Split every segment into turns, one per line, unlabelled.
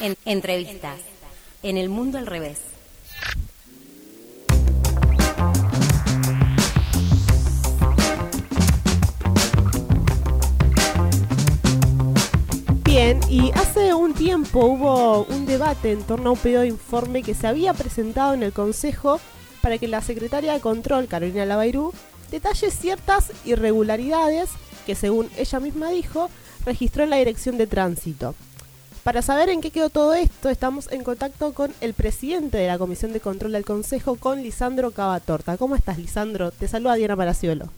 En entrevistas. En el mundo al revés.
Bien, y hace un tiempo hubo un debate en torno a un pedido de informe que se había presentado en el Consejo para que la secretaria de Control, Carolina Lavairú, detalle ciertas irregularidades que, según ella misma dijo, registró en la Dirección de Tránsito. Para saber en qué quedó todo esto, estamos en contacto con el presidente de la Comisión de Control del Consejo, con Lisandro Cavatorta. ¿Cómo estás, Lisandro? Te saluda Diana Palaciolo.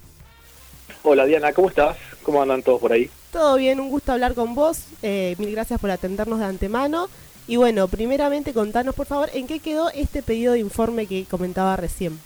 Hola Diana, ¿cómo estás? ¿Cómo andan todos por ahí?
Todo bien, un gusto hablar con vos. Eh, mil gracias por atendernos de antemano. Y bueno, primeramente contanos por favor en qué quedó este pedido de informe que comentaba recién.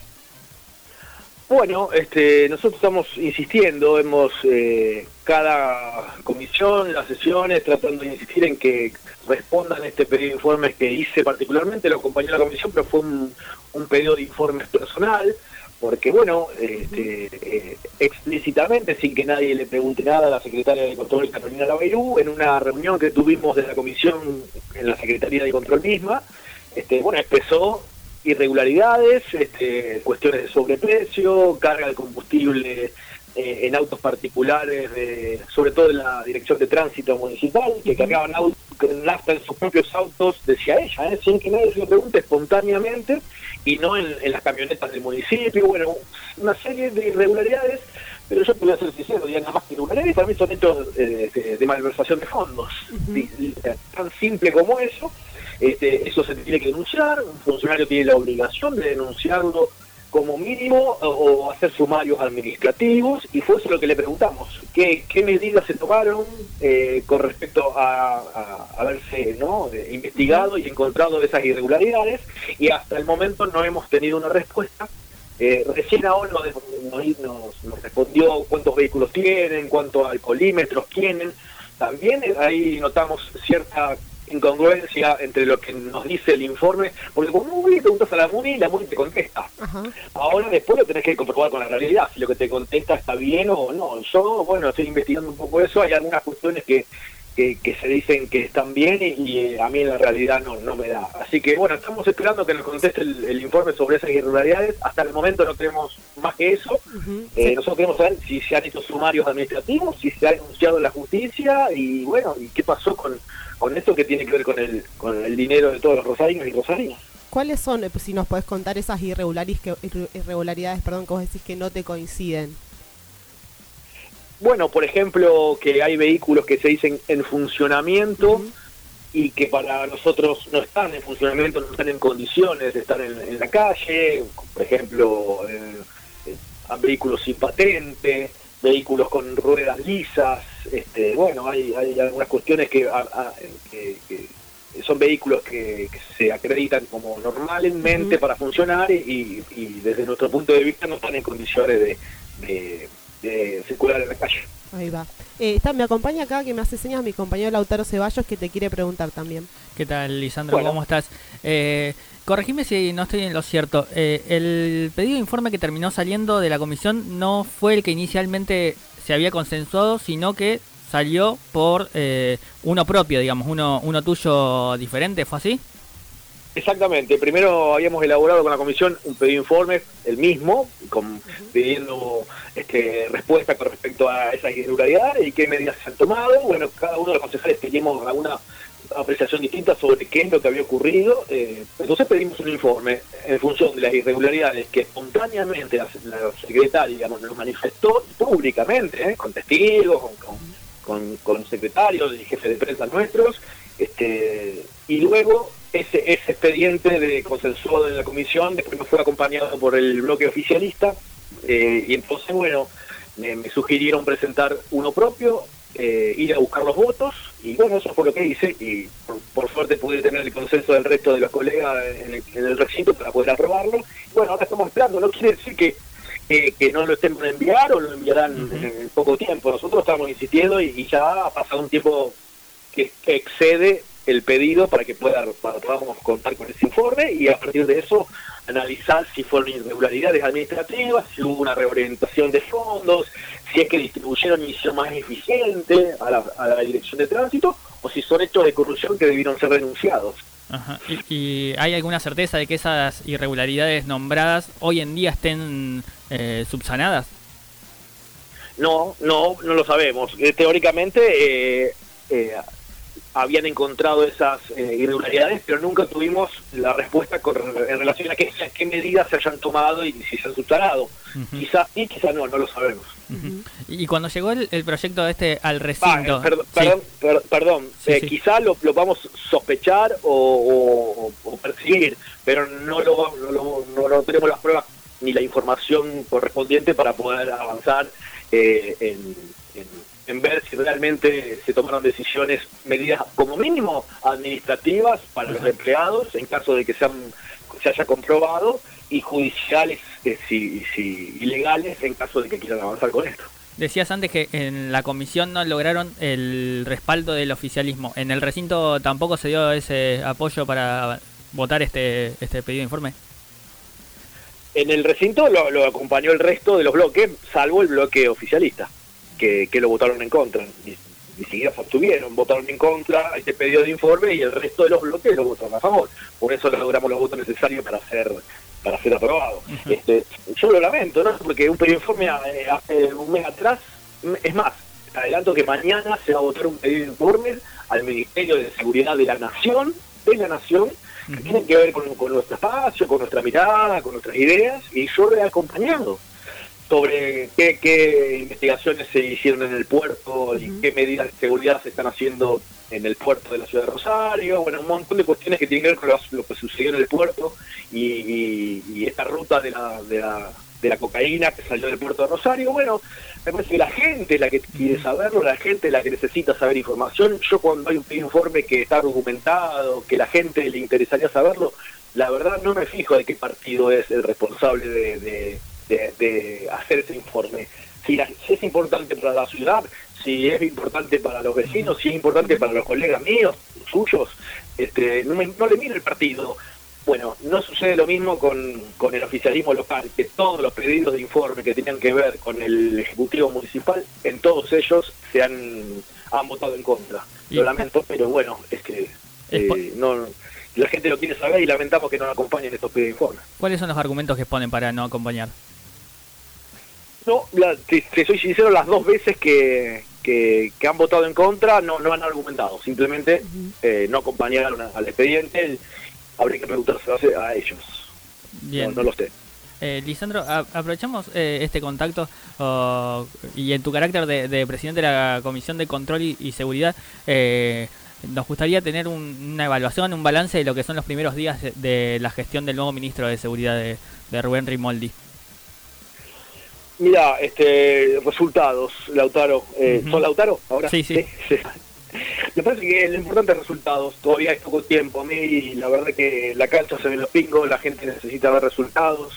Bueno, este, nosotros estamos insistiendo, hemos eh, cada comisión, las sesiones, tratando de insistir en que respondan este pedido de informes que hice particularmente, lo acompañó la comisión, pero fue un, un pedido de informes personal, porque bueno, este, eh, explícitamente, sin que nadie le pregunte nada a la secretaria de Control Carolina Laveirú, en una reunión que tuvimos de la comisión en la Secretaría de Control misma, este, bueno, expresó irregularidades, este, cuestiones de sobreprecio, carga de combustible eh, en autos particulares, de, sobre todo en la dirección de tránsito municipal, que cargaban autos, nafta en sus propios autos, decía ella, ¿eh? sin que nadie se lo pregunte espontáneamente, y no en, las camionetas del municipio, bueno, una serie de irregularidades, pero yo te voy a ser sincero, ya nada más que irregularidades, para mí son hechos eh, de, malversación de fondos, tan simple como eso, este, eso se tiene que denunciar, un funcionario tiene la obligación de denunciarlo como mínimo o, hacer sumarios administrativos y fue eso lo que le preguntamos, qué, medidas se tomaron eh, con respecto a, haberse ¿no? investigado y encontrado esas irregularidades y hasta el momento no hemos tenido una respuesta. Eh, recién ahora nos, nos respondió cuántos vehículos tienen, cuántos alcoholímetros tienen. También ahí notamos cierta incongruencia entre lo que nos dice el informe, porque como muy preguntas a la MUNI, la MUNI te contesta. Ahora después lo tenés que comprobar con la realidad, si lo que te contesta está bien o no. Yo, bueno, estoy investigando un poco eso, hay algunas cuestiones que que, se dicen que están bien y, eh, a mí en la realidad no, no me da. Así que bueno, estamos esperando que nos conteste el, informe sobre esas irregularidades. Hasta el momento no tenemos más que eso. Eh, nosotros queremos saber si se han hecho sumarios administrativos, si se ha denunciado en la justicia y bueno, y qué pasó con, con esto que tiene que ver con el, con el dinero de todos los rosarinos y rosarinas.
¿Cuáles son, eh, si nos podés contar esas irregularidades, perdón, que vos decís que no te coinciden?
Bueno, por ejemplo, que hay vehículos que se dicen en funcionamiento y que para nosotros no están en funcionamiento, no están en condiciones de estar en, la calle, por ejemplo, vehículos sin patente, vehículos con ruedas lisas, este, bueno, hay, hay algunas cuestiones que, son vehículos que, se acreditan como normalmente para funcionar y, desde nuestro punto de vista no están en condiciones de circular en la calle.
Ahí va. Eh, está, me acompaña acá que me hace señas mi compañero Lautaro Ceballos que te quiere preguntar también.
¿Qué tal, Lisandro? ¿Cómo estás? Eh, corregime si no estoy en lo cierto. Eh, el pedido de informe que terminó saliendo de la comisión no fue el que inicialmente se había consensuado, sino que salió por eh, uno propio, digamos, uno, uno tuyo diferente, ¿fue así?
Exactamente. Primero habíamos elaborado con la comisión un pedido de informe, el mismo, con, pidiendo este, respuesta con respecto a esas irregularidades y qué medidas se han tomado. Bueno, cada uno de los concejales teníamos alguna apreciación distinta sobre qué es lo que había ocurrido. Eh, entonces pedimos un informe en función de las irregularidades que espontáneamente la, secretaria digamos, nos manifestó públicamente, eh, con testigos, con, con, con secretarios y jefes de prensa nuestros. Este, y luego ese, ese expediente de consensuado de la comisión después me fue acompañado por el bloque oficialista eh, y entonces, bueno, me, sugirieron presentar uno propio, eh, ir a buscar los votos y bueno, eso fue lo que hice y por, suerte pude tener el consenso del resto de los colegas en el, recinto para poder aprobarlo. Bueno, ahora estamos esperando, no quiere decir que que, no lo estén por enviar o lo enviarán en poco tiempo. Nosotros estamos insistiendo y, ya ha pasado un tiempo que excede el pedido para que pueda, podamos contar con ese informe y a partir de eso analizar si fueron irregularidades administrativas, si hubo una reorientación de fondos, si es que distribuyeron misión más eficiente a la, a la dirección de tránsito o si son hechos de corrupción que debieron ser denunciados.
¿Y, hay alguna certeza de que esas irregularidades nombradas hoy en día estén eh, subsanadas?
No, no, no lo sabemos. Eh, teóricamente eh, eh habían encontrado esas eh, irregularidades, pero nunca tuvimos la respuesta en relación a qué, qué medidas se hayan tomado y si se han subsanado. Quizás sí, quizás no, no lo sabemos.
Y cuando llegó el, proyecto este al recinto...
perdón, perdón, eh, quizás lo, lo, vamos a sospechar o, percibir, pero no lo, no, no, tenemos las pruebas ni la información correspondiente para poder avanzar eh, en en ver si realmente se tomaron decisiones, medidas como mínimo administrativas para los empleados en caso de que sean, se haya comprobado y judiciales eh, si, si, ilegales en caso de que quieran avanzar con esto.
Decías antes que en la comisión no lograron el respaldo del oficialismo. ¿En el recinto tampoco se dio ese apoyo para votar este, este pedido de informe?
En el recinto lo, lo acompañó el resto de los bloques, salvo el bloque oficialista que, lo votaron en contra. Ni, siquiera se abstuvieron, votaron en contra este pedido de informe y el resto de los bloques lo votaron a favor. Por eso logramos los votos necesarios para ser para ser aprobado. este, yo lo lamento, ¿no? Porque un pedido de informe eh, hace un mes atrás, es más, adelanto que mañana se va a votar un pedido de informe al Ministerio de Seguridad de la Nación, de la Nación, que tiene que ver con, con nuestro espacio, con nuestra mirada, con nuestras ideas, y yo lo he acompañado sobre qué, investigaciones se hicieron en el puerto y qué medidas de seguridad se están haciendo en el puerto de la ciudad de Rosario, bueno, un montón de cuestiones que tienen que ver con lo, que sucedió en el puerto y, esta ruta de la, de, la, de la cocaína que salió del puerto de Rosario. Bueno, me parece que la gente es la que quiere saberlo, la gente es la que necesita saber información. Yo cuando hay un informe que está documentado, que la gente le interesaría saberlo, la verdad no me fijo de qué partido es el responsable de de, hacer ese informe. Si, es importante para la ciudad, si es importante para los vecinos, si es importante para los colegas míos, suyos, este, no, le miro el partido. Bueno, no sucede lo mismo con, con el oficialismo local, que todos los pedidos de informe que tenían que ver con el Ejecutivo Municipal, en todos ellos se han, han votado en contra. Lo lamento, pero bueno, es que eh, no la gente lo quiere saber y lamentamos que no acompañen estos pedidos de informe.
¿Cuáles son los argumentos que ponen para no acompañar?
No, si, soy sincero, las dos veces que, que, han votado en contra no, no han argumentado, simplemente eh, no acompañaron al expediente, habría que preguntarse a ellos. Bien. No, lo sé.
Eh, Lisandro, aprovechamos eh, este contacto oh, y en tu carácter de, presidente de la Comisión de Control y, Seguridad, eh, nos gustaría tener una evaluación, un balance de lo que son los primeros días de, la gestión del nuevo ministro de Seguridad de, de Rubén Rimoldi.
Mira, este, resultados, Lautaro. Eh, ¿Son Lautaro ahora?
Sí, sí.
Me parece que lo importante es resultados. Todavía hay poco tiempo. A mí, la verdad que la cancha se ve los pingos, la gente necesita ver resultados.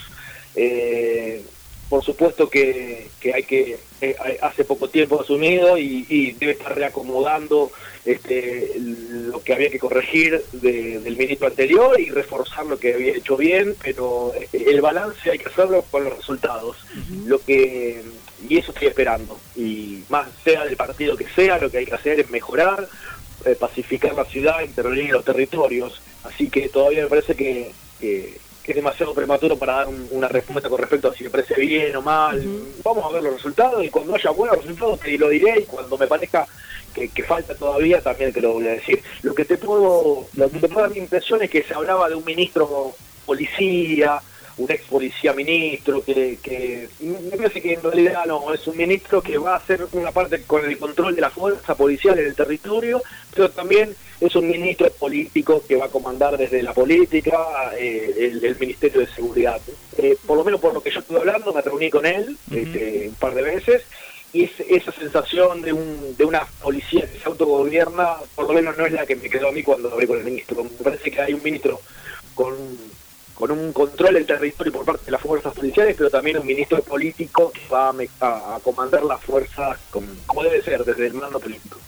Eh, por supuesto que, hay que eh, hace poco tiempo asumido y, debe estar reacomodando este, lo que había que corregir del ministro anterior y reforzar lo que había hecho bien, pero eh, el balance hay que hacerlo con los resultados. Lo que y eso estoy esperando. Y más sea del partido que sea, lo que hay que hacer es mejorar, eh, pacificar la ciudad, intervenir en los territorios. Así que todavía me parece que es demasiado prematuro para dar una respuesta con respecto a si me parece bien o mal. Vamos a ver los resultados y cuando haya buenos resultados te lo diré y cuando me parezca que, falta todavía también te lo voy a decir. Lo que te puedo, lo que te puedo dar mi impresión es que se hablaba de un ministro policía, un ex policía ministro, que, que me parece que en realidad no, es un ministro que va a hacer una parte con el control de la fuerza policial en el territorio, pero también es un ministro político que va a comandar desde la política eh, el, Ministerio de Seguridad. Eh, por lo menos por lo que yo estuve hablando, me reuní con él este, un par de veces y esa sensación de, un, de una policía que se autogobierna, por lo menos no es la que me quedó a mí cuando hablé con el ministro. Me parece que hay un ministro con con un control del territorio por parte de las fuerzas policiales, pero también un ministro político que va a, comandar las fuerzas como, debe ser desde el mando político.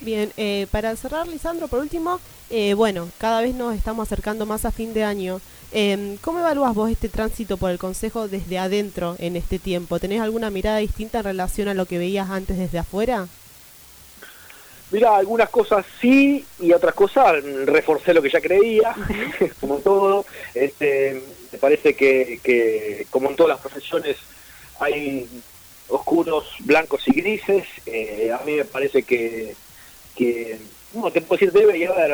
Bien, eh, para cerrar, Lisandro, por último, eh, bueno, cada vez nos estamos acercando más a fin de año. Eh, ¿Cómo evalúas vos este tránsito por el Consejo desde adentro en este tiempo? ¿Tenés alguna mirada distinta en relación a lo que veías antes desde afuera?
Mira, algunas cosas sí y otras cosas reforcé lo que ya creía, como todo. Este, me parece que, que, como en todas las profesiones, hay oscuros, blancos y grises. Eh, a mí me parece que, que no te puedo decir debe y haber.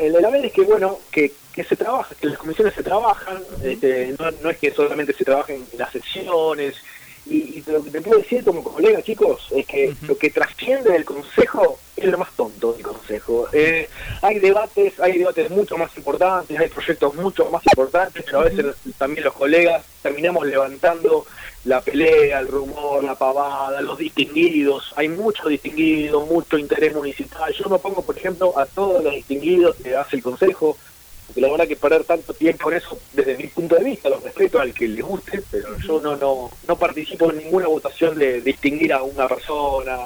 el, haber es que, bueno, que, que se trabaja, que las comisiones se trabajan, este, no, no es que solamente se trabajen en las secciones y, lo que te puedo decir como colega, chicos, es que lo que trasciende del Consejo es lo más tonto del Consejo. Eh, hay debates, hay debates mucho más importantes, hay proyectos mucho más importantes, pero a veces también los colegas terminamos levantando la pelea, el rumor, la pavada, los distinguidos. Hay mucho distinguido, mucho interés municipal. Yo me pongo, por ejemplo, a todos los distinguidos que hace el Consejo, porque la verdad que perder tanto tiempo en eso, desde mi punto de vista, lo respeto al que le guste, pero yo no no no participo en ninguna votación de distinguir a una persona,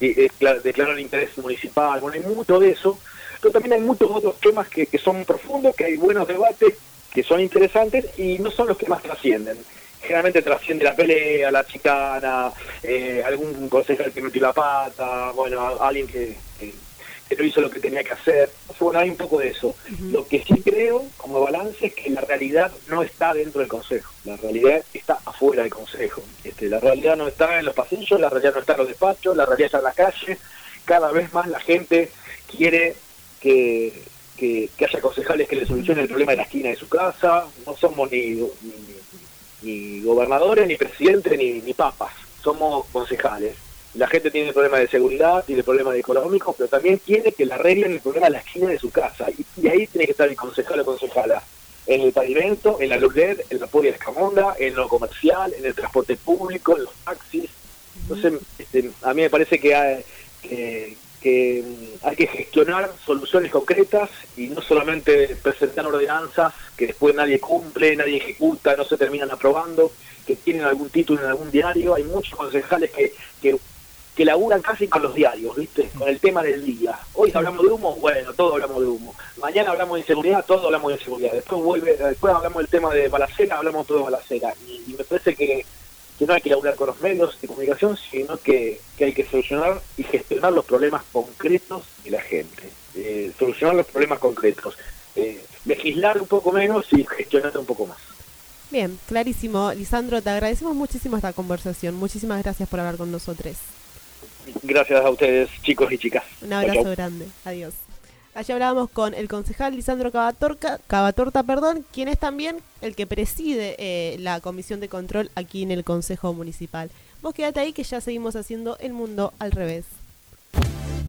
y, declarar el interés municipal, bueno, hay mucho de eso, pero también hay muchos otros temas que, que son profundos, que hay buenos debates, que son interesantes y no son los que más trascienden. Generalmente trasciende la pelea, la chicana, eh, algún concejal que metió la pata, bueno, alguien que que no hizo lo que tenía que hacer. Bueno, hay un poco de eso. Lo que sí creo como balance es que la realidad no está dentro del Consejo, la realidad está afuera del Consejo. Este, la realidad no está en los pasillos, la realidad no está en los despachos, la realidad está en la calle. Cada vez más la gente quiere que, que, haya concejales que le solucionen el problema de la esquina de su casa. No somos ni, ni, gobernadores, ni presidentes, ni, ni papas. Somos concejales la gente tiene problemas de seguridad, tiene problemas económicos, pero también quiere que le arreglen el problema de la esquina de su casa. Y, ahí tiene que estar el concejal o concejala. En el pavimento, en la luz LED, en la polia escamonda, en lo comercial, en el transporte público, en los taxis. Entonces, este, a mí me parece que hay que, mm, hay que gestionar soluciones concretas y no solamente presentar ordenanzas que después nadie cumple, nadie ejecuta, no se terminan aprobando, que tienen algún título en algún diario. Hay muchos concejales que, que que laburan casi con los diarios, ¿viste? Con el tema del día. Hoy hablamos de humo, bueno, todos hablamos de humo. Mañana hablamos de inseguridad, todos hablamos de inseguridad. Después vuelve, después hablamos del tema de balacera, hablamos todos de balacera. Y, me parece que, no hay que laburar con los medios de comunicación, sino que, hay que solucionar y gestionar los problemas concretos de la gente. Eh, solucionar los problemas concretos. Eh, legislar un poco menos y gestionar un poco más.
Bien, clarísimo. Lisandro, te agradecemos muchísimo esta conversación. Muchísimas gracias por hablar con nosotros.
Gracias a ustedes, chicos y chicas.
Un abrazo grande. Adiós. Allí hablábamos con el concejal Lisandro Cavatorca, Cavatorta, perdón, quien es también el que preside eh, la comisión de control aquí en el Consejo Municipal. Vos quédate ahí que ya seguimos haciendo el mundo al revés.